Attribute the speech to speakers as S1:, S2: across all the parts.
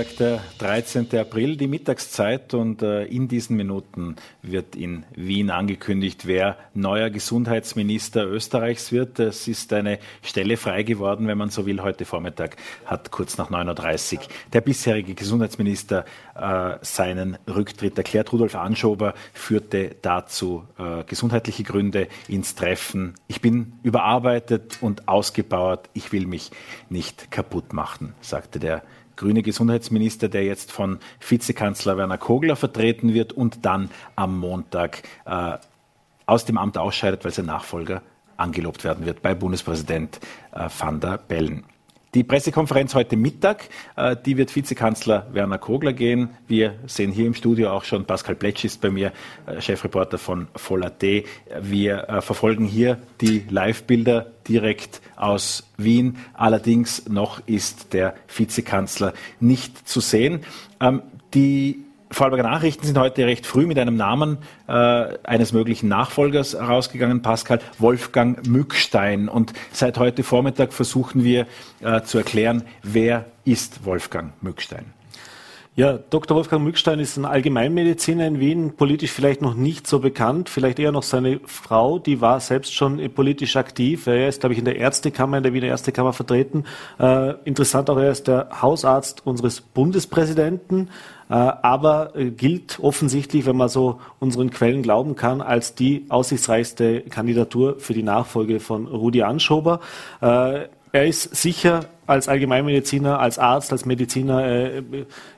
S1: Donnerstag, der 13. April, die Mittagszeit und äh, in diesen Minuten wird in Wien angekündigt, wer neuer Gesundheitsminister Österreichs wird. Es ist eine Stelle frei geworden, wenn man so will. Heute Vormittag hat kurz nach 9.30 Uhr der bisherige Gesundheitsminister äh, seinen Rücktritt erklärt. Rudolf Anschober führte dazu äh, gesundheitliche Gründe ins Treffen. Ich bin überarbeitet und ausgebaut. Ich will mich nicht kaputt machen, sagte der grüne Gesundheitsminister, der jetzt von Vizekanzler Werner Kogler vertreten wird und dann am Montag äh, aus dem Amt ausscheidet, weil sein Nachfolger angelobt werden wird bei Bundespräsident äh, van der Bellen. Die Pressekonferenz heute Mittag, äh, die wird Vizekanzler Werner Kogler gehen. Wir sehen hier im Studio auch schon Pascal Pletsch ist bei mir, äh, Chefreporter von Voll.at. Wir äh, verfolgen hier die Live-Bilder direkt aus Wien. Allerdings noch ist der Vizekanzler nicht zu sehen. Ähm, die Vorarlberger Nachrichten sind heute recht früh mit einem Namen äh, eines möglichen Nachfolgers herausgegangen, Pascal Wolfgang Mückstein. Und seit heute Vormittag versuchen wir äh, zu erklären, wer ist Wolfgang Mückstein.
S2: Ja, Dr. Wolfgang Mückstein ist ein Allgemeinmediziner in Wien, politisch vielleicht noch nicht so bekannt, vielleicht eher noch seine Frau, die war selbst schon politisch aktiv. Er ist, glaube ich, in der Ärztekammer, in der Wiener Ärztekammer vertreten. Äh, interessant auch, er ist der Hausarzt unseres Bundespräsidenten, äh, aber äh, gilt offensichtlich, wenn man so unseren Quellen glauben kann, als die aussichtsreichste Kandidatur für die Nachfolge von Rudi Anschober. Äh, er ist sicher als Allgemeinmediziner, als Arzt, als Mediziner, äh,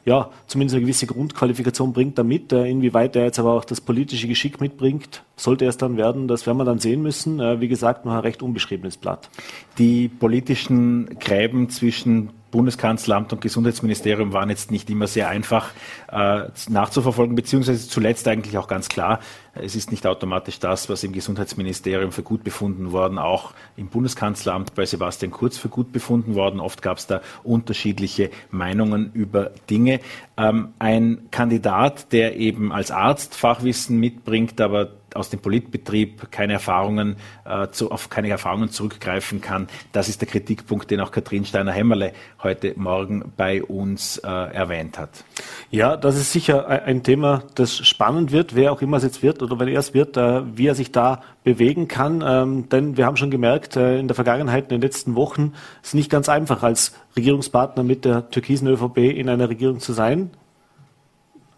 S2: ja, zumindest eine gewisse Grundqualifikation bringt er mit. Äh, inwieweit er jetzt aber auch das politische Geschick mitbringt, sollte er es dann werden, das werden wir dann sehen müssen. Äh, wie gesagt, noch ein recht unbeschriebenes Blatt.
S1: Die politischen Gräben zwischen Bundeskanzleramt und Gesundheitsministerium waren jetzt nicht immer sehr einfach äh, nachzuverfolgen, beziehungsweise zuletzt eigentlich auch ganz klar, es ist nicht automatisch das, was im Gesundheitsministerium für gut befunden worden, auch im Bundeskanzleramt bei Sebastian Kurz für gut befunden worden. Oft gab es da unterschiedliche Meinungen über Dinge. Ähm, ein Kandidat, der eben als Arzt Fachwissen mitbringt, aber aus dem Politbetrieb keine Erfahrungen, äh, zu, auf keine Erfahrungen zurückgreifen kann. Das ist der Kritikpunkt, den auch Katrin Steiner-Hämmerle heute Morgen bei uns äh, erwähnt hat.
S2: Ja, das ist sicher ein Thema, das spannend wird, wer auch immer es jetzt wird oder wenn er es wird, äh, wie er sich da bewegen kann. Ähm, denn wir haben schon gemerkt, äh, in der Vergangenheit, in den letzten Wochen, ist nicht ganz einfach, als Regierungspartner mit der türkisen ÖVP in einer Regierung zu sein.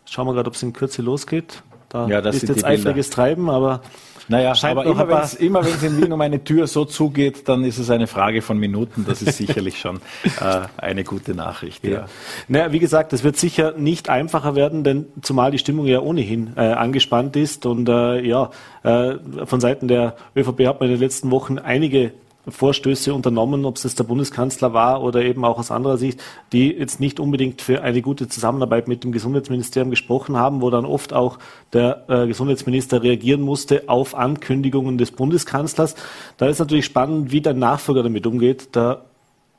S2: Schauen wir gerade, ob es in Kürze losgeht. Da ja, das ist jetzt eifriges Treiben, aber
S1: naja, aber immer wenn es immer wenn's in Wien um eine Tür so zugeht, dann ist es eine Frage von Minuten. Das ist sicherlich schon äh, eine gute Nachricht. Ja. ja.
S2: Naja, wie gesagt, es wird sicher nicht einfacher werden, denn zumal die Stimmung ja ohnehin äh, angespannt ist und äh, ja, äh, von Seiten der ÖVP hat man in den letzten Wochen einige Vorstöße unternommen, ob es jetzt der Bundeskanzler war oder eben auch aus anderer Sicht, die jetzt nicht unbedingt für eine gute Zusammenarbeit mit dem Gesundheitsministerium gesprochen haben, wo dann oft auch der äh, Gesundheitsminister reagieren musste auf Ankündigungen des Bundeskanzlers. Da ist natürlich spannend, wie der Nachfolger damit umgeht. Da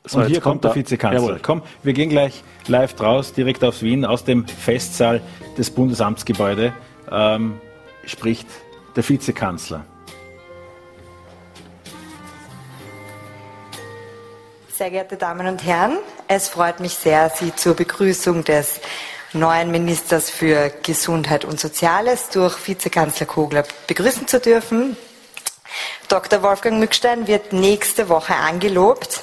S1: so, und hier kommt, kommt der Vizekanzler. Jawohl. Komm, wir gehen gleich live draus, direkt aus Wien, aus dem Festsaal des Bundesamtsgebäude ähm, spricht der Vizekanzler.
S3: Sehr geehrte Damen und Herren, es freut mich sehr, Sie zur Begrüßung des neuen Ministers für Gesundheit und Soziales durch Vizekanzler Kogler begrüßen zu dürfen. Dr. Wolfgang Mückstein wird nächste Woche angelobt.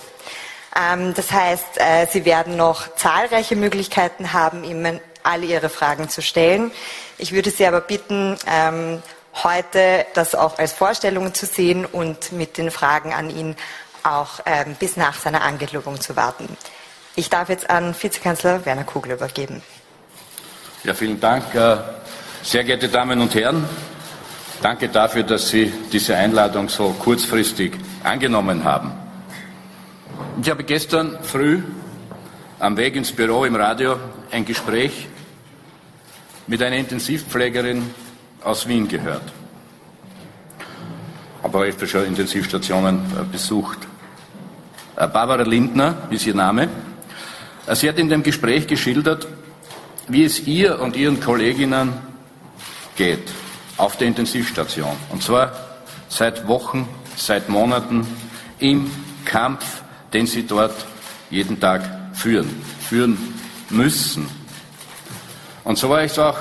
S3: Ähm, das heißt, äh, Sie werden noch zahlreiche Möglichkeiten haben, ihm alle Ihre Fragen zu stellen. Ich würde Sie aber bitten, ähm, heute das auch als Vorstellung zu sehen und mit den Fragen an ihn auch ähm, bis nach seiner Angelobung zu warten. Ich darf jetzt an Vizekanzler Werner Kugel übergeben.
S4: Ja, vielen Dank. Äh, sehr geehrte Damen und Herren, danke dafür, dass Sie diese Einladung so kurzfristig angenommen haben. Ich habe gestern früh am Weg ins Büro im Radio ein Gespräch mit einer Intensivpflegerin aus Wien gehört. Aber öfter schon Intensivstationen äh, besucht. Äh, Barbara Lindner ist ihr Name. Äh, sie hat in dem Gespräch geschildert, wie es ihr und ihren Kolleginnen geht auf der Intensivstation. Und zwar seit Wochen, seit Monaten im Kampf, den sie dort jeden Tag führen. Führen müssen. Und so war es auch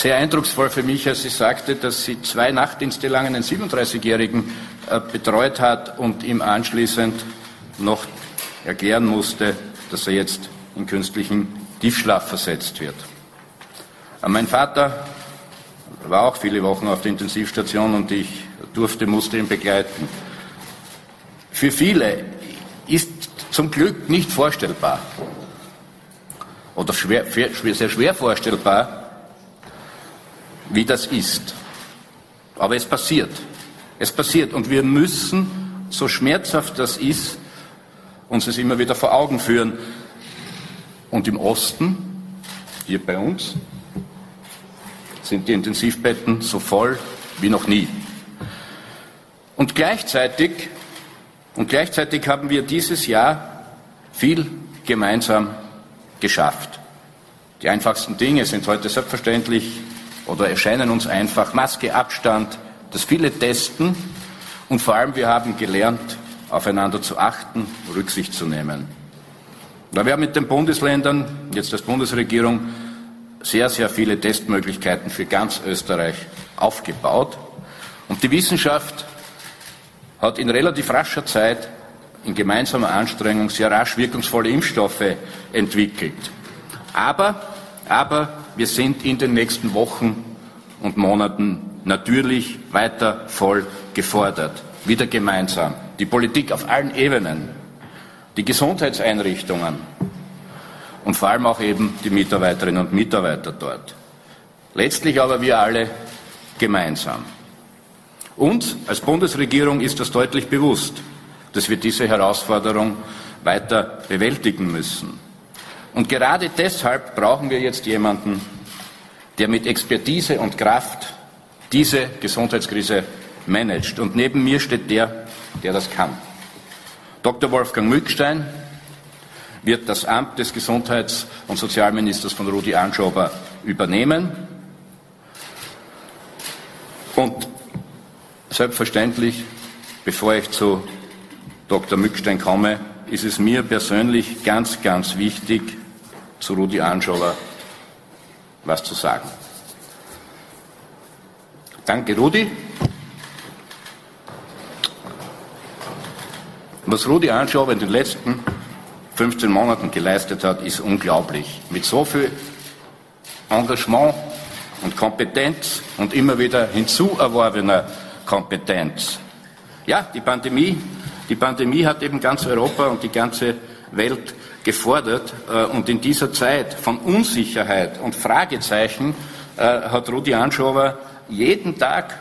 S4: sehr eindrucksvoll für mich, als sie sagte, dass sie zwei Nachtdienste lang einen 37-Jährigen äh, betreut hat und ihm anschließend noch erklären musste, dass er jetzt in künstlichen Tiefschlaf versetzt wird. Mein Vater war auch viele Wochen auf der Intensivstation und ich durfte, musste ihn begleiten. Für viele ist zum Glück nicht vorstellbar oder schwer, sehr schwer vorstellbar, wie das ist. Aber es passiert. Es passiert und wir müssen, so schmerzhaft das ist, uns es immer wieder vor Augen führen. Und im Osten, hier bei uns, sind die Intensivbetten so voll wie noch nie. Und gleichzeitig, und gleichzeitig haben wir dieses Jahr viel gemeinsam geschafft. Die einfachsten Dinge sind heute selbstverständlich oder erscheinen uns einfach. Maske, Abstand, das viele Testen und vor allem wir haben gelernt, aufeinander zu achten, Rücksicht zu nehmen. Da wir haben mit den Bundesländern, jetzt als Bundesregierung, sehr, sehr viele Testmöglichkeiten für ganz Österreich aufgebaut. Und die Wissenschaft hat in relativ rascher Zeit in gemeinsamer Anstrengung sehr rasch wirkungsvolle Impfstoffe entwickelt. Aber, aber wir sind in den nächsten Wochen und Monaten natürlich weiter voll gefordert. Wieder gemeinsam. Die Politik auf allen Ebenen, die Gesundheitseinrichtungen und vor allem auch eben die Mitarbeiterinnen und Mitarbeiter dort. Letztlich aber wir alle gemeinsam. Uns als Bundesregierung ist das deutlich bewusst, dass wir diese Herausforderung weiter bewältigen müssen. Und gerade deshalb brauchen wir jetzt jemanden, der mit Expertise und Kraft diese Gesundheitskrise managt. Und neben mir steht der, der das kann. Dr. Wolfgang Mückstein wird das Amt des Gesundheits- und Sozialministers von Rudi Anschober übernehmen. Und selbstverständlich, bevor ich zu Dr. Mückstein komme, ist es mir persönlich ganz, ganz wichtig, zu Rudi Anschober was zu sagen. Danke, Rudi. Was Rudi Anschober in den letzten 15 Monaten geleistet hat, ist unglaublich. Mit so viel Engagement und Kompetenz und immer wieder hinzuerworbener Kompetenz. Ja, die Pandemie, die Pandemie hat eben ganz Europa und die ganze Welt gefordert. Äh, und in dieser Zeit von Unsicherheit und Fragezeichen äh, hat Rudi Anschober jeden Tag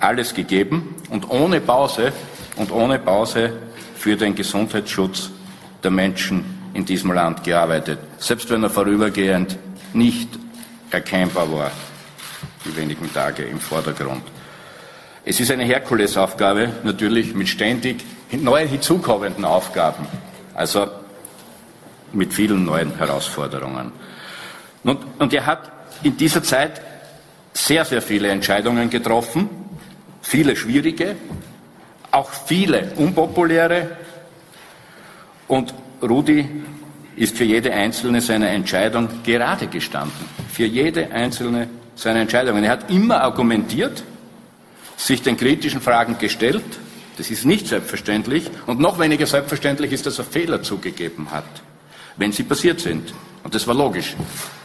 S4: alles gegeben und ohne Pause und ohne Pause für den Gesundheitsschutz der Menschen in diesem Land gearbeitet, selbst wenn er vorübergehend nicht erkennbar war, die wenigen Tage im Vordergrund. Es ist eine Herkulesaufgabe, natürlich mit ständig neu hinzukommenden Aufgaben. Also mit vielen neuen Herausforderungen. Und, und er hat in dieser Zeit sehr, sehr viele Entscheidungen getroffen, viele schwierige, auch viele unpopuläre. Und Rudi ist für jede einzelne seiner Entscheidung gerade gestanden. Für jede einzelne seiner Entscheidungen. Er hat immer argumentiert, sich den kritischen Fragen gestellt das ist nicht selbstverständlich und noch weniger selbstverständlich ist, dass er Fehler zugegeben hat, wenn sie passiert sind. Und das war logisch,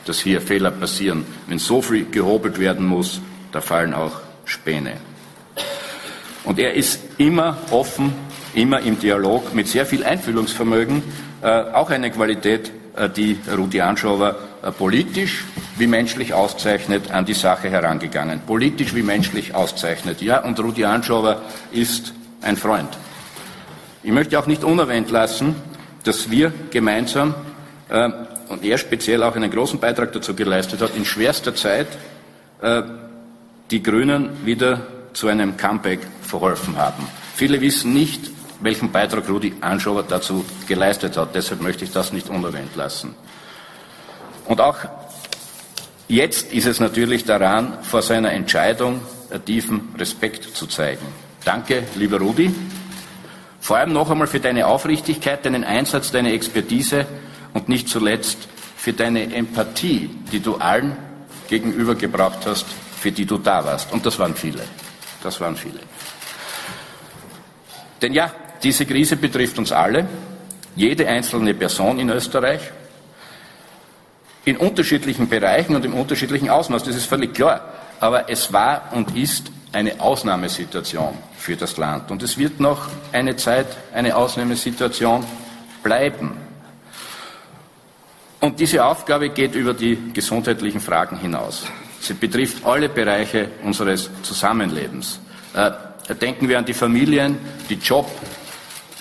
S4: dass hier Fehler passieren. Wenn so viel gehobelt werden muss, da fallen auch Späne. Und er ist immer offen, immer im Dialog mit sehr viel Einfühlungsvermögen, äh, auch eine Qualität, die Rudi Anschober äh, politisch wie menschlich auszeichnet, an die Sache herangegangen. Politisch wie menschlich auszeichnet. Ja, und Rudi Anschober ist ein Freund. Ich möchte auch nicht unerwähnt lassen, dass wir gemeinsam äh, und er speziell auch einen großen Beitrag dazu geleistet hat, in schwerster Zeit äh, die Grünen wieder zu einem Comeback verholfen haben. Viele wissen nicht, welchen Beitrag Rudi Anschober dazu geleistet hat. Deshalb möchte ich das nicht unerwähnt lassen. Und auch jetzt ist es natürlich daran, vor seiner Entscheidung tiefen Respekt zu zeigen. Danke, lieber Rudi. Vor allem noch einmal für deine Aufrichtigkeit, deinen Einsatz, deine Expertise und nicht zuletzt für deine Empathie, die du allen gegenüber gebraucht hast, für die du da warst. Und das waren viele. Das waren viele. Denn ja, diese Krise betrifft uns alle, jede einzelne Person in Österreich, in unterschiedlichen Bereichen und im unterschiedlichen Ausmaß. Das ist völlig klar. Aber es war und ist eine Ausnahmesituation für das Land. Und es wird noch eine Zeit eine Ausnahmesituation bleiben. Und diese Aufgabe geht über die gesundheitlichen Fragen hinaus. Sie betrifft alle Bereiche unseres Zusammenlebens. Äh, denken wir an die Familien, die Job,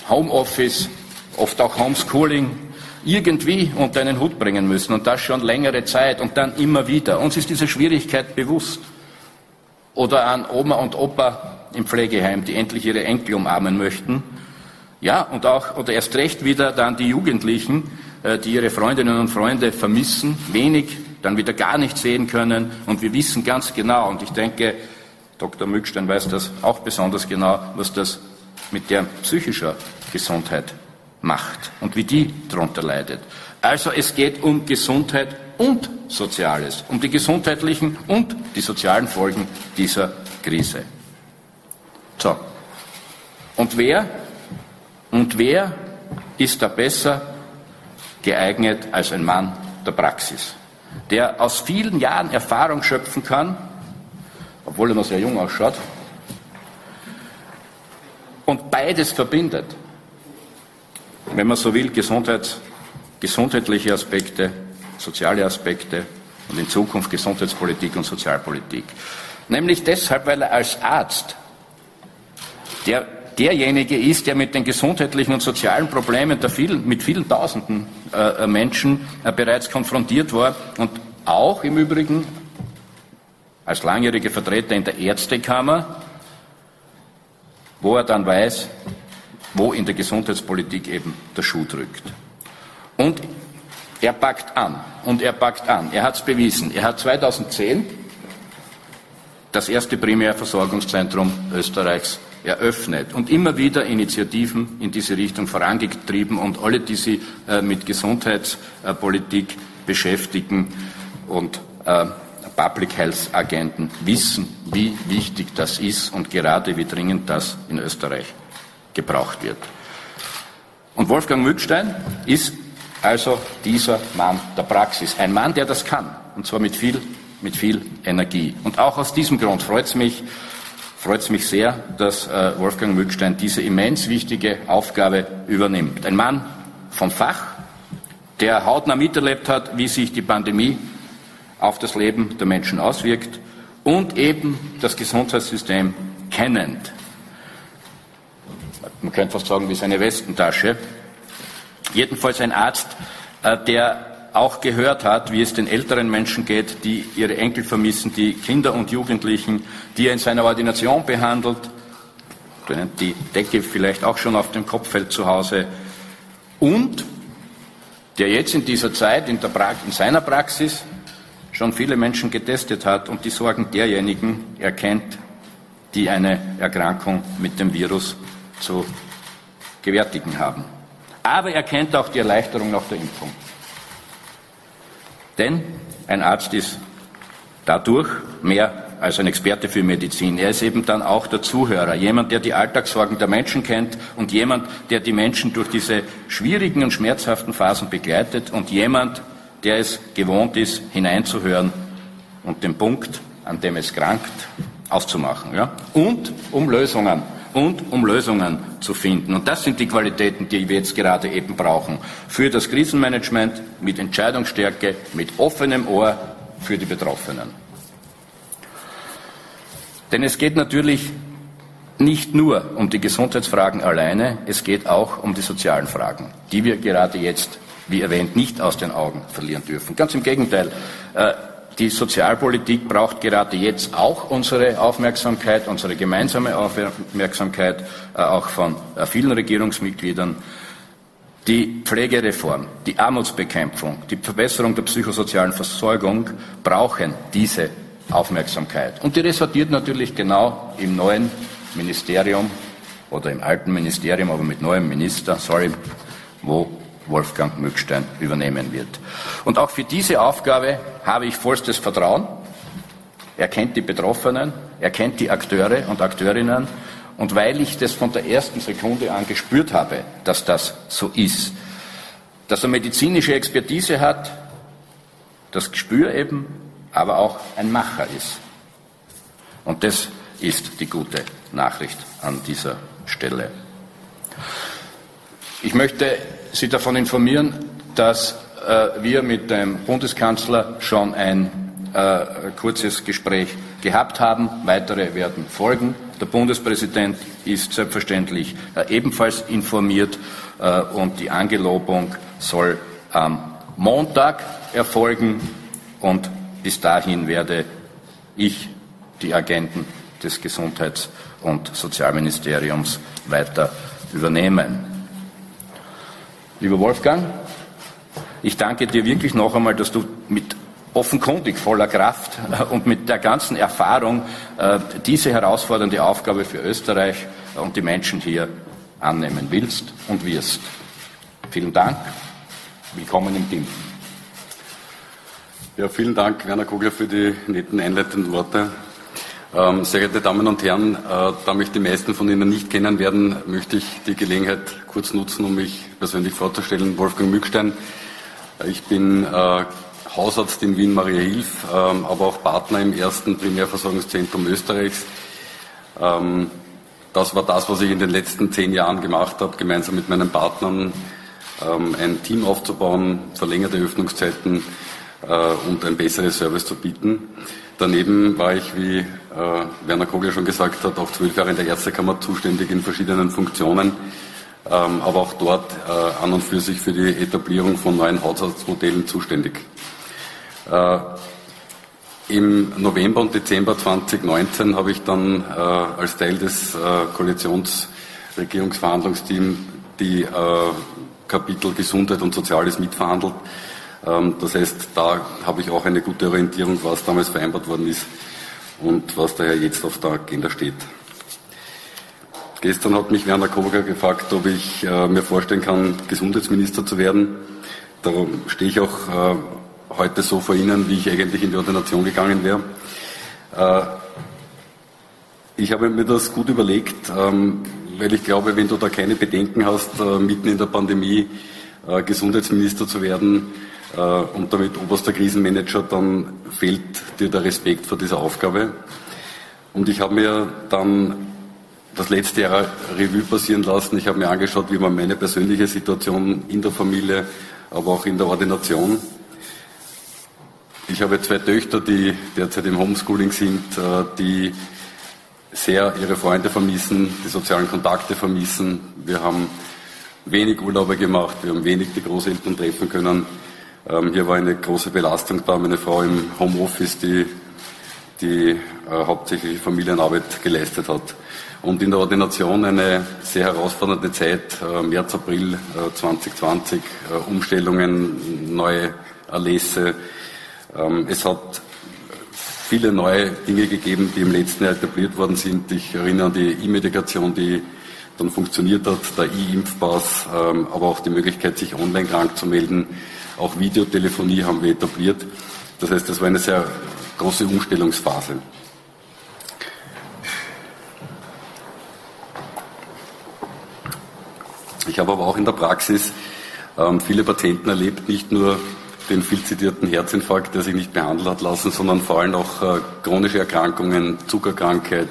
S4: Homeoffice, oft auch Homeschooling, irgendwie unter einen Hut bringen müssen und das schon längere Zeit und dann immer wieder. Uns ist diese Schwierigkeit bewusst. Oder an Oma und Opa im Pflegeheim, die endlich ihre Enkel umarmen möchten. Ja, und auch, oder erst recht wieder dann die Jugendlichen, äh, die ihre Freundinnen und Freunde vermissen, wenig, dann wieder gar nicht sehen können. Und wir wissen ganz genau, und ich denke, Dr. Mückstein weiß das auch besonders genau, was das mit der psychischer Gesundheit macht und wie die darunter leidet. Also es geht um Gesundheit und Soziales, um die gesundheitlichen und die sozialen Folgen dieser Krise. So. Und wer, und wer ist da besser geeignet als ein Mann der Praxis, der aus vielen Jahren Erfahrung schöpfen kann, obwohl er noch sehr jung ausschaut, und beides verbindet wenn man so will, Gesundheit, gesundheitliche Aspekte, soziale Aspekte und in Zukunft Gesundheitspolitik und Sozialpolitik. Nämlich deshalb, weil er als Arzt der, derjenige ist, der mit den gesundheitlichen und sozialen Problemen der vielen, mit vielen Tausenden äh, äh, Menschen äh, bereits konfrontiert war und auch im Übrigen als langjähriger Vertreter in der Ärztekammer, wo er dann weiß, wo in der Gesundheitspolitik eben der Schuh drückt. Und er packt an und er packt an. Er hat es bewiesen. Er hat 2010 das erste Primärversorgungszentrum Österreichs eröffnet und immer wieder Initiativen in diese Richtung vorangetrieben und alle, die sich äh, mit Gesundheitspolitik beschäftigen und äh, Public Health Agenten wissen, wie wichtig das ist und gerade wie dringend das in Österreich gebraucht wird. Und Wolfgang Mückstein ist also dieser Mann der Praxis. Ein Mann, der das kann. Und zwar mit viel, mit viel Energie. Und auch aus diesem Grund freut es mich, freut es mich sehr, dass äh, Wolfgang Mückstein diese immens wichtige Aufgabe übernimmt. Ein Mann vom Fach, der hautnah miterlebt hat, wie sich die Pandemie auf das Leben der Menschen auswirkt und eben das Gesundheitssystem kennend man könnte fast sagen, wie seine Westentasche. Jedenfalls ein Arzt, äh, der auch gehört hat, wie es den älteren Menschen geht, die ihre Enkel vermissen, die Kinder und Jugendlichen, die er in seiner Ordination behandelt, denen die Decke vielleicht auch schon auf dem Kopf fällt zu Hause, und der jetzt in dieser Zeit in, in seiner Praxis schon viele Menschen getestet hat und die Sorgen derjenigen erkennt, die eine Erkrankung mit dem Virus zu gewärtigen haben. Aber er kennt auch die Erleichterung nach der Impfung. Denn ein Arzt ist dadurch mehr als ein Experte für Medizin. Er ist eben dann auch der Zuhörer, jemand, der die Alltagssorgen der Menschen kennt und jemand, der die Menschen durch diese schwierigen und schmerzhaften Phasen begleitet und jemand, der es gewohnt ist, hineinzuhören und den Punkt, an dem es krankt, aufzumachen. Ja? Und um Lösungen und um Lösungen zu finden. Und das sind die Qualitäten, die wir jetzt gerade eben brauchen. Für das Krisenmanagement mit Entscheidungsstärke, mit offenem Ohr für die Betroffenen. Denn es geht natürlich nicht nur um die Gesundheitsfragen alleine, es geht auch um die sozialen Fragen, die wir gerade jetzt, wie erwähnt, nicht aus den Augen verlieren dürfen. Ganz im Gegenteil. Äh, die Sozialpolitik braucht gerade jetzt auch unsere Aufmerksamkeit, unsere gemeinsame Aufmerksamkeit, äh, auch von äh, vielen Regierungsmitgliedern. Die Pflegereform, die Armutsbekämpfung, die Verbesserung der psychosozialen Versorgung brauchen diese Aufmerksamkeit. Und die resultiert natürlich genau im neuen Ministerium oder im alten Ministerium, aber mit neuem Minister, sorry, wo Wolfgang Mückstein übernehmen wird. Und auch für diese Aufgabe habe ich vollstes Vertrauen. Er kennt die Betroffenen, er kennt die Akteure und Akteurinnen. Und weil ich das von der ersten Sekunde an gespürt habe, dass das so ist, dass er medizinische Expertise hat, das Gespür eben, aber auch ein Macher ist. Und das ist die gute Nachricht an dieser Stelle. Ich möchte Sie davon informieren, dass äh, wir mit dem Bundeskanzler schon ein äh, kurzes Gespräch gehabt haben. Weitere werden folgen. Der Bundespräsident ist selbstverständlich äh, ebenfalls informiert äh, und die Angelobung soll am Montag erfolgen und bis dahin werde ich die Agenten des Gesundheits- und Sozialministeriums weiter übernehmen. Lieber Wolfgang, ich danke dir wirklich noch einmal, dass du mit offenkundig voller Kraft und mit der ganzen Erfahrung äh, diese herausfordernde Aufgabe für Österreich und die Menschen hier annehmen willst und wirst. Vielen Dank. Willkommen im Team.
S5: Ja, vielen Dank, Werner Kogler, für die netten einleitenden Worte. Ähm, sehr geehrte Damen und Herren, äh, da mich die meisten von Ihnen nicht kennen werden, möchte ich die Gelegenheit kurz nutzen, um mich persönlich vorzustellen. Wolfgang Mückstein. Ich bin äh, Hausarzt in Wien-Maria Hilf, ähm, aber auch Partner im ersten Primärversorgungszentrum Österreichs. Ähm, das war das, was ich in den letzten zehn Jahren gemacht habe, gemeinsam mit meinen Partnern, ein Team aufzubauen, verlängerte Öffnungszeiten, äh, und ein besseres Service zu bieten. Daneben war ich, wie äh, Werner Kogler schon gesagt hat, auch zwölf Jahre in der Ärztekammer zuständig in verschiedenen Funktionen, ähm, aber auch dort äh, an und für sich für die Etablierung von neuen Haushaltsmodellen zuständig. Im November und Dezember 2019 habe ich dann äh, als Teil des äh, Koalitionsregierungsverhandlungsteams die äh, Kapitel Gesundheit und Soziales mitverhandelt. Ähm, das heißt, da habe ich auch eine gute Orientierung, was damals vereinbart worden ist und was daher jetzt auf der Agenda steht. Gestern hat mich Werner Koger gefragt, ob ich äh, mir vorstellen kann, Gesundheitsminister zu werden. Darum stehe ich auch äh, heute so vor Ihnen, wie ich eigentlich in die Ordination gegangen wäre. Äh, ich habe mir das gut überlegt, ähm, weil ich glaube, wenn du da keine Bedenken hast, mitten in der Pandemie Gesundheitsminister zu werden, und damit oberster Krisenmanager, dann fehlt dir der Respekt vor dieser Aufgabe. Und ich habe mir dann das letzte Jahr Revue passieren lassen. Ich habe mir angeschaut, wie man meine persönliche Situation in der Familie, aber auch in der Ordination. Ich habe zwei Töchter, die derzeit im Homeschooling sind, äh, die sehr ihre Freunde vermissen, die sozialen Kontakte vermissen. Wir haben wenig Urlaube gemacht, wir haben wenig die Großeltern treffen können. Ähm, hier war eine große Belastung da. Meine Frau im Homeoffice, die die äh, hauptsächlich Familienarbeit geleistet hat. Und in der Ordination eine sehr herausfordernde Zeit, äh, März, April äh, 2020, äh, Umstellungen, neue Erlässe. Ähm, es hat viele neue Dinge gegeben, die im letzten Jahr etabliert worden sind. Ich erinnere an die E-Medikation, die dann funktioniert hat, der E-Impfpass, ähm, aber auch die Möglichkeit, sich online krank zu melden. Auch Videotelefonie haben wir etabliert. Das heißt, das war eine sehr große Umstellungsphase. Ich habe aber auch in der Praxis ähm, viele Patienten erlebt, nicht nur den viel zitierten Herzinfarkt, der sich nicht behandeln hat lassen, sondern vor allem auch äh, chronische Erkrankungen, Zuckerkrankheit,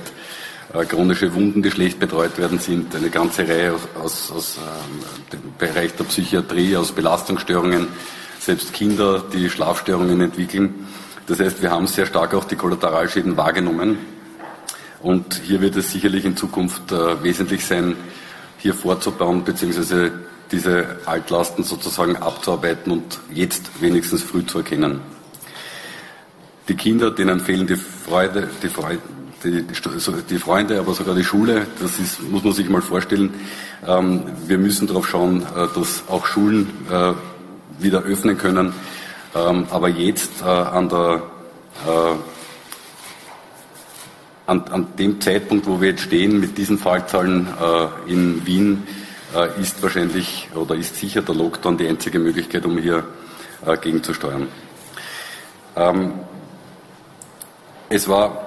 S5: chronische Wunden, die schlecht betreut werden sind, eine ganze Reihe aus, aus ähm, dem Bereich der Psychiatrie, aus Belastungsstörungen, selbst Kinder, die Schlafstörungen entwickeln. Das heißt, wir haben sehr stark auch die Kollateralschäden wahrgenommen. Und hier wird es sicherlich in Zukunft äh, wesentlich sein, hier vorzubauen, beziehungsweise diese Altlasten sozusagen abzuarbeiten und jetzt wenigstens früh zu erkennen. Die Kinder, denen fehlen die Freude, die Freude, die, die, Freunde, aber sogar die Schule, das ist, muss man sich mal vorstellen. Ähm, wir müssen darauf schauen, äh, dass auch Schulen äh, wieder öffnen können. Ähm, aber jetzt äh, an, der, an, an, dem Zeitpunkt, wo wir jetzt stehen, mit diesen Fallzahlen in Wien, äh, ist wahrscheinlich oder ist sicher der Lockdown die einzige Möglichkeit, um hier äh, gegenzusteuern. Ähm, es war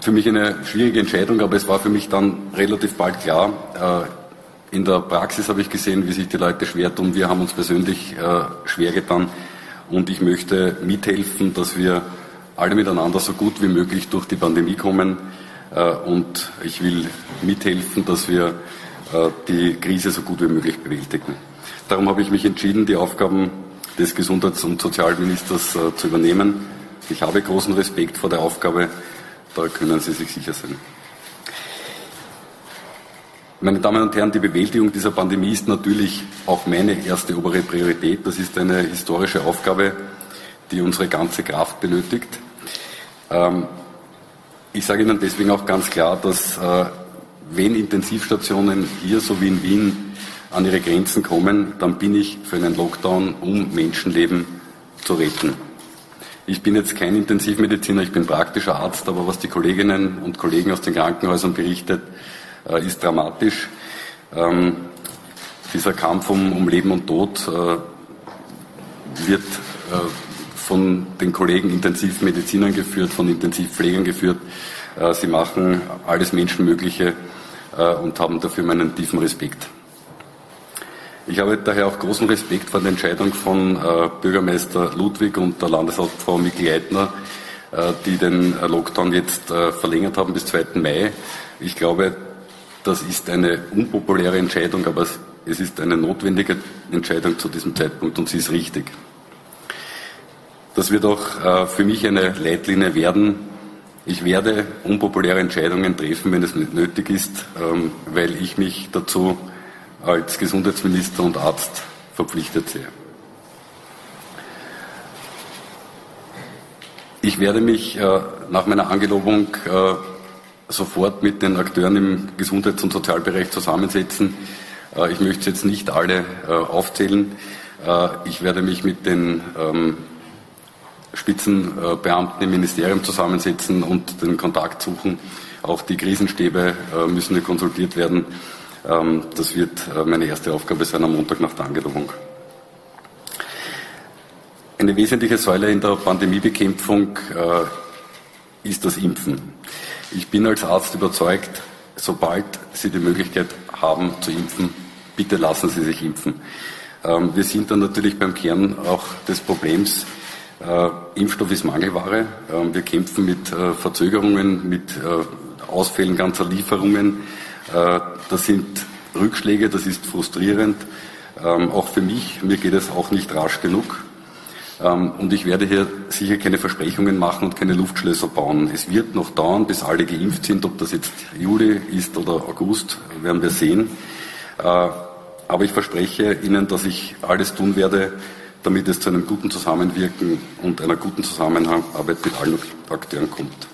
S5: für mich eine schwierige Entscheidung, aber es war für mich dann relativ bald klar. Äh, in der Praxis habe ich gesehen, wie sich die Leute schwer tun. Wir haben uns persönlich äh, schwer getan und ich möchte mithelfen, dass wir alle miteinander so gut wie möglich durch die Pandemie kommen äh, und ich will mithelfen, dass wir die Krise so gut wie möglich bewältigen. Darum habe ich mich entschieden, die Aufgaben des Gesundheits- und Sozialministers zu übernehmen. Ich habe großen Respekt vor der Aufgabe, da können Sie sich sicher sein. Meine Damen und Herren, die Bewältigung dieser Pandemie ist natürlich auch meine erste obere Priorität. Das ist eine historische Aufgabe, die unsere ganze Kraft benötigt. Ähm, ich sage Ihnen deswegen auch ganz klar, dass äh, wenn Intensivstationen hier so wie in Wien an ihre Grenzen kommen, dann bin ich für einen Lockdown, um Menschenleben zu retten. Ich bin jetzt kein Intensivmediziner, ich bin praktischer Arzt, aber was die Kolleginnen und Kollegen aus den Krankenhäusern berichtet, äh, ist dramatisch. Ähm, dieser Kampf um, um, Leben und Tod äh, wird äh, von den Kollegen Intensivmedizinern geführt, von Intensivpflegern geführt. Sie machen alles Menschenmögliche und haben dafür meinen tiefen Respekt. Ich habe daher auch großen Respekt vor der Entscheidung von äh, Bürgermeister Ludwig und der Landeshauptfrau Mikl Eitner, äh, die den äh, Lockdown jetzt äh, verlängert haben bis 2. Mai. Ich glaube, das ist eine unpopuläre Entscheidung, aber es ist eine notwendige Entscheidung zu diesem Zeitpunkt und sie ist richtig. Das wird auch äh, für mich eine Leitlinie werden. Ich werde unpopuläre Entscheidungen treffen, wenn es nötig ist, ähm, weil ich mich dazu als Gesundheitsminister und Arzt verpflichtet sehe. Ich werde mich äh, nach meiner Angelobung äh, sofort mit den Akteuren im Gesundheits- und Sozialbereich zusammensetzen. Äh, ich möchte jetzt nicht alle äh, aufzählen. Äh, ich werde mich mit den ähm, Spitzenbeamten im Ministerium zusammensetzen und den Kontakt suchen. Auch die Krisenstäbe äh, müssen konsultiert werden. Ähm, das wird äh, meine erste Aufgabe sein am Montag nach der Angelobung. Eine wesentliche Säule in der Pandemiebekämpfung äh, ist das Impfen. Ich bin als Arzt überzeugt, sobald Sie die Möglichkeit haben zu impfen, bitte lassen Sie sich impfen. Ähm, wir sind dann natürlich beim Kern auch des Problems. Äh, Impfstoff ist Mangelware. Ähm, wir kämpfen mit Verzögerungen, mit Ausfällen ganzer Lieferungen. Äh, das sind Rückschläge, das ist frustrierend. Ähm, auch für mich, mir geht es auch nicht rasch genug. Ähm, und ich werde hier sicher keine Versprechungen machen und keine Luftschlösser bauen. Es wird noch dauern, bis alle geimpft sind. Ob das jetzt Juli ist oder August, werden wir sehen. Äh, aber ich verspreche Ihnen, dass ich alles tun werde, damit es zu einem guten Zusammenwirken und einer guten Zusammenarbeit mit allen Akteuren kommt.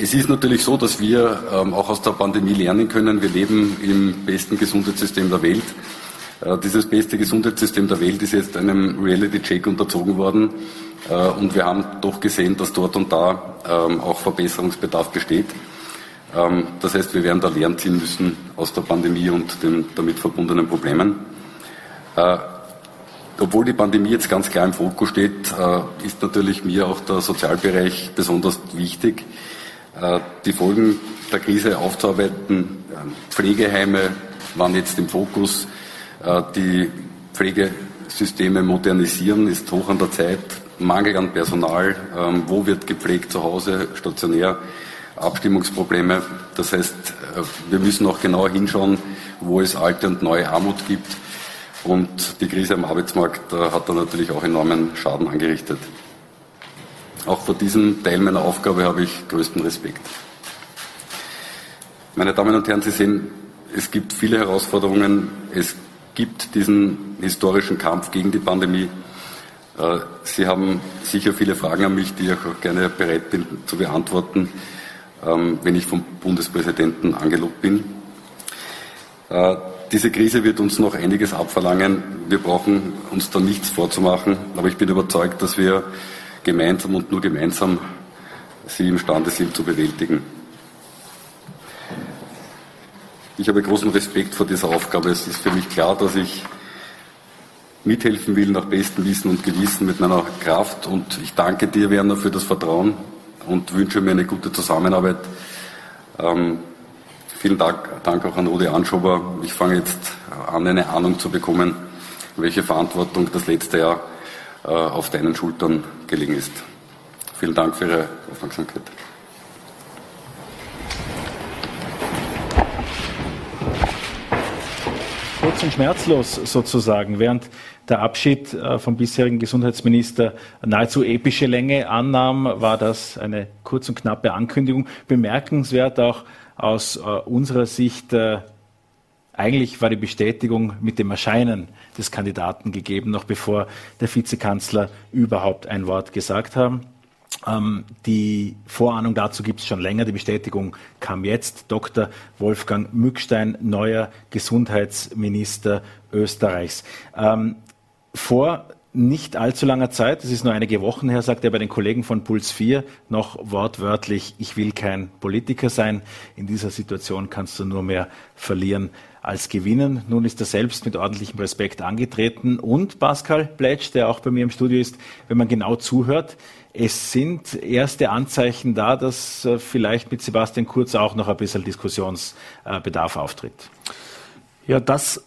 S5: Es ist natürlich so, dass wir ähm, auch aus der Pandemie lernen können. Wir leben im besten Gesundheitssystem der Welt. Äh, dieses beste Gesundheitssystem der Welt ist jetzt einem Reality-Check unterzogen worden. Äh, und wir haben doch gesehen, dass dort und da ähm, auch Verbesserungsbedarf besteht. Ähm, das heißt, wir werden da Lehren ziehen müssen aus der Pandemie und den damit verbundenen Problemen. Äh, obwohl die Pandemie jetzt ganz klar im Fokus steht, äh, ist natürlich mir auch der Sozialbereich besonders wichtig. Äh, die Folgen der Krise aufzuarbeiten. Ähm, Pflegeheime waren jetzt im Fokus. Äh, die Pflegesysteme modernisieren ist hoch an der Zeit. Mangel an Personal. Ähm, wo wird gepflegt? Zu Hause, stationär? Abstimmungsprobleme. Das heißt, äh, wir müssen auch genauer hinschauen, wo es alte und neue Armut gibt. Und die Krise am Arbeitsmarkt hat da natürlich auch enormen Schaden angerichtet. Auch vor diesem Teil meiner Aufgabe habe ich größten Respekt. Meine Damen und Herren, Sie sehen, es gibt viele Herausforderungen. Es gibt diesen historischen Kampf gegen die Pandemie. Äh, Sie haben sicher viele Fragen an mich, die ich auch gerne bereit bin zu beantworten, ähm, wenn ich vom Bundespräsidenten angelobt bin. Äh, diese Krise wird uns noch einiges abverlangen. Wir brauchen uns da nichts vorzumachen, aber ich bin überzeugt, dass wir gemeinsam und nur gemeinsam sie imstande sind zu bewältigen. Ich habe großen Respekt vor dieser Aufgabe. Es ist für mich klar, dass ich mithelfen will nach bestem Wissen und Gewissen mit meiner Kraft. Und ich danke dir, Werner, für das Vertrauen und wünsche mir eine gute Zusammenarbeit. Ähm, vielen Dank, Dank auch an Rudi Anschober. Ich fange jetzt an, eine Ahnung zu bekommen, welche Verantwortung das letzte Jahr auf deinen Schultern gelegen ist. Vielen Dank für Ihre Aufmerksamkeit.
S1: kurz und schmerzlos sozusagen, während der Abschied äh, vom bisherigen Gesundheitsminister nahezu epische Länge annahm, war das eine kurz und knappe Ankündigung. Bemerkenswert auch aus äh, unserer Sicht, äh, eigentlich war die Bestätigung mit dem Erscheinen des Kandidaten gegeben, noch bevor der Vizekanzler überhaupt ein Wort gesagt haben. Ähm, die Vorahnung dazu gibt es schon länger. Die Bestätigung kam jetzt. Dr. Wolfgang Mückstein, neuer Gesundheitsminister Österreichs. Ähm, vor nicht allzu langer Zeit, das ist nur einige Wochen her, sagt er bei den Kollegen von Puls 4 noch wortwörtlich, ich will kein Politiker sein. In dieser Situation kannst du nur mehr verlieren als gewinnen. Nun ist er selbst mit ordentlichem Respekt angetreten und Pascal Pletsch, der auch bei mir im Studio ist, wenn man genau zuhört, es sind erste Anzeichen da, dass äh, vielleicht mit Sebastian Kurz auch noch ein bisschen Diskussionsbedarf auftritt.
S2: Ja, das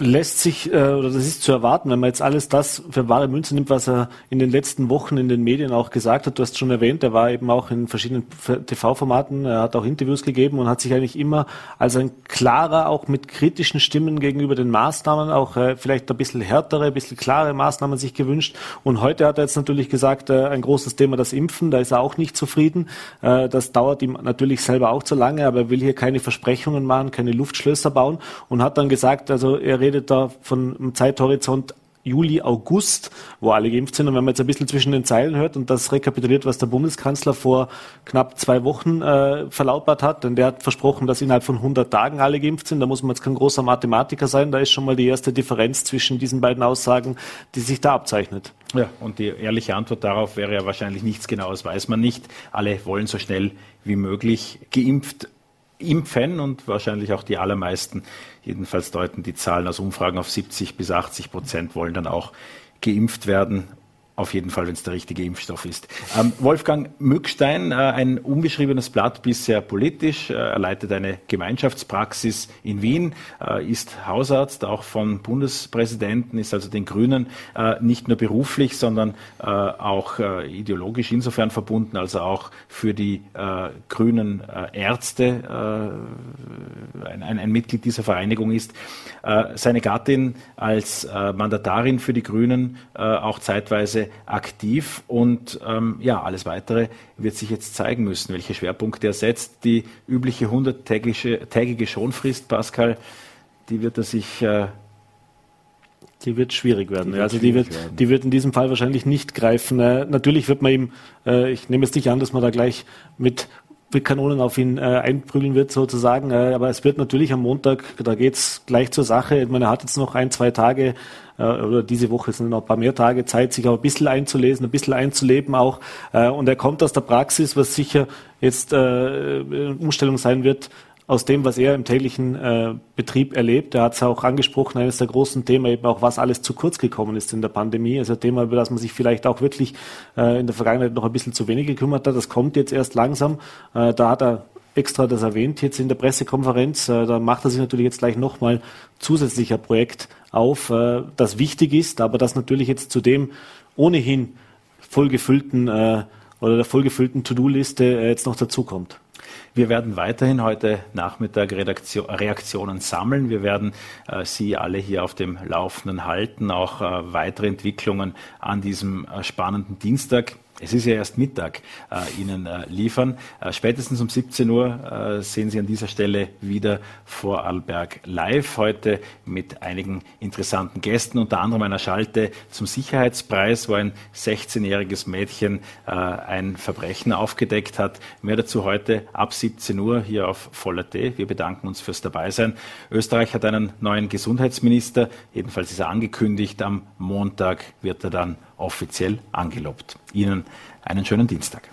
S2: lässt sich, äh, oder das ist zu erwarten, wenn man jetzt alles das für wahre Münze nimmt, was er in den letzten Wochen in den Medien auch gesagt hat. Du hast schon erwähnt, er war eben auch in verschiedenen TV-Formaten, er hat auch Interviews gegeben und hat sich eigentlich immer als ein klarer, auch mit kritischen Stimmen gegenüber den Maßnahmen, auch äh, vielleicht ein bisschen härtere, ein bisschen klare Maßnahmen sich gewünscht. Und heute hat er jetzt natürlich gesagt, äh, ein großes Thema das Impfen, da ist er auch nicht zufrieden. Äh, das dauert ihm natürlich selber auch zu lange, aber er will hier keine Versprechungen machen, keine Luftschlösser bauen und hat dann gesagt, also er redet redet da von einem Zeithorizont Juli, August, wo alle geimpft sind. Und wenn man jetzt ein bisschen zwischen den Zeilen hört und das rekapituliert, was der Bundeskanzler vor knapp zwei Wochen äh, verlautbart hat, denn der hat versprochen, dass innerhalb von 100 Tagen alle geimpft sind. Da muss man jetzt kein großer Mathematiker sein. Da ist schon mal die erste Differenz zwischen diesen beiden Aussagen, die sich da abzeichnet.
S1: Ja, und die ehrliche Antwort darauf wäre ja wahrscheinlich nichts Genaues, weiß man nicht. Alle wollen so schnell wie möglich geimpft impfen und wahrscheinlich auch die allermeisten, jedenfalls deuten die Zahlen aus Umfragen auf 70 bis 80 Prozent, wollen dann auch geimpft werden. Auf jeden Fall, wenn es der richtige Impfstoff ist. Ähm, Wolfgang Mückstein, äh, ein unbeschriebenes Blatt bisher politisch. Äh, er leitet eine Gemeinschaftspraxis in Wien, äh, ist Hausarzt, auch von Bundespräsidenten, ist also den Grünen äh, nicht nur beruflich, sondern äh, auch äh, ideologisch insofern verbunden, also auch für die grünen Ärzte ein, ein, ein, Mitglied dieser Vereinigung ist. seine Gattin als Mandatarin für die Grünen auch zeitweise aktiv und ähm, ja, alles weitere wird sich jetzt zeigen müssen, welche Schwerpunkte er setzt. Die übliche 100-tägige Schonfrist, Pascal, die wird er sich äh,
S2: die wird schwierig werden. Die also die wird, werden. die wird in diesem Fall wahrscheinlich nicht greifen. Äh, natürlich wird man ihm, äh, ich nehme jetzt nicht an, dass man da gleich mit mit Kanonen auf ihn äh, einprügeln wird sozusagen. Äh, aber es wird natürlich am Montag, da geht's gleich zur Sache. Ich meine, er hat jetzt noch ein, zwei Tage äh, oder diese Woche sind noch ein paar mehr Tage Zeit, sich auch ein bisschen einzulesen, ein bisschen einzuleben auch. Äh, und er kommt aus der Praxis, was sicher jetzt äh, Umstellung sein wird, aus dem, was er im täglichen äh, Betrieb erlebt. Er hat es auch angesprochen, eines der großen Themen eben auch, was alles zu kurz gekommen ist in der Pandemie. Also ein Thema, über das man sich vielleicht auch wirklich äh, in der Vergangenheit noch ein bisschen zu wenig gekümmert hat. Das kommt jetzt erst langsam. Äh, da hat er extra das erwähnt jetzt in der Pressekonferenz. Äh, da macht er sich natürlich jetzt gleich nochmal zusätzlicher Projekt auf, äh, das wichtig ist, aber das natürlich jetzt zu dem ohnehin vollgefüllten äh, oder der vollgefüllten To-Do-Liste jetzt noch dazukommt.
S1: Wir werden weiterhin heute Nachmittag Redaktion, Reaktionen sammeln. Wir werden äh, Sie alle hier auf dem Laufenden halten, auch äh, weitere Entwicklungen an diesem äh, spannenden Dienstag es ist ja erst Mittag, äh, Ihnen äh, liefern. Äh, spätestens um 17 Uhr äh, sehen Sie an dieser Stelle wieder vor Alberg live. Heute mit einigen interessanten Gästen, unter anderem einer Schalte zum Sicherheitspreis, wo ein 16-jähriges Mädchen äh, ein Verbrechen aufgedeckt hat. Mehr dazu heute ab 17 Uhr hier auf Voller T. Wir bedanken uns fürs Dabeisein. Österreich hat einen neuen Gesundheitsminister. Jedenfalls ist er angekündigt. Am Montag wird er dann offiziell angelobt. Ihnen einen schönen Dienstag.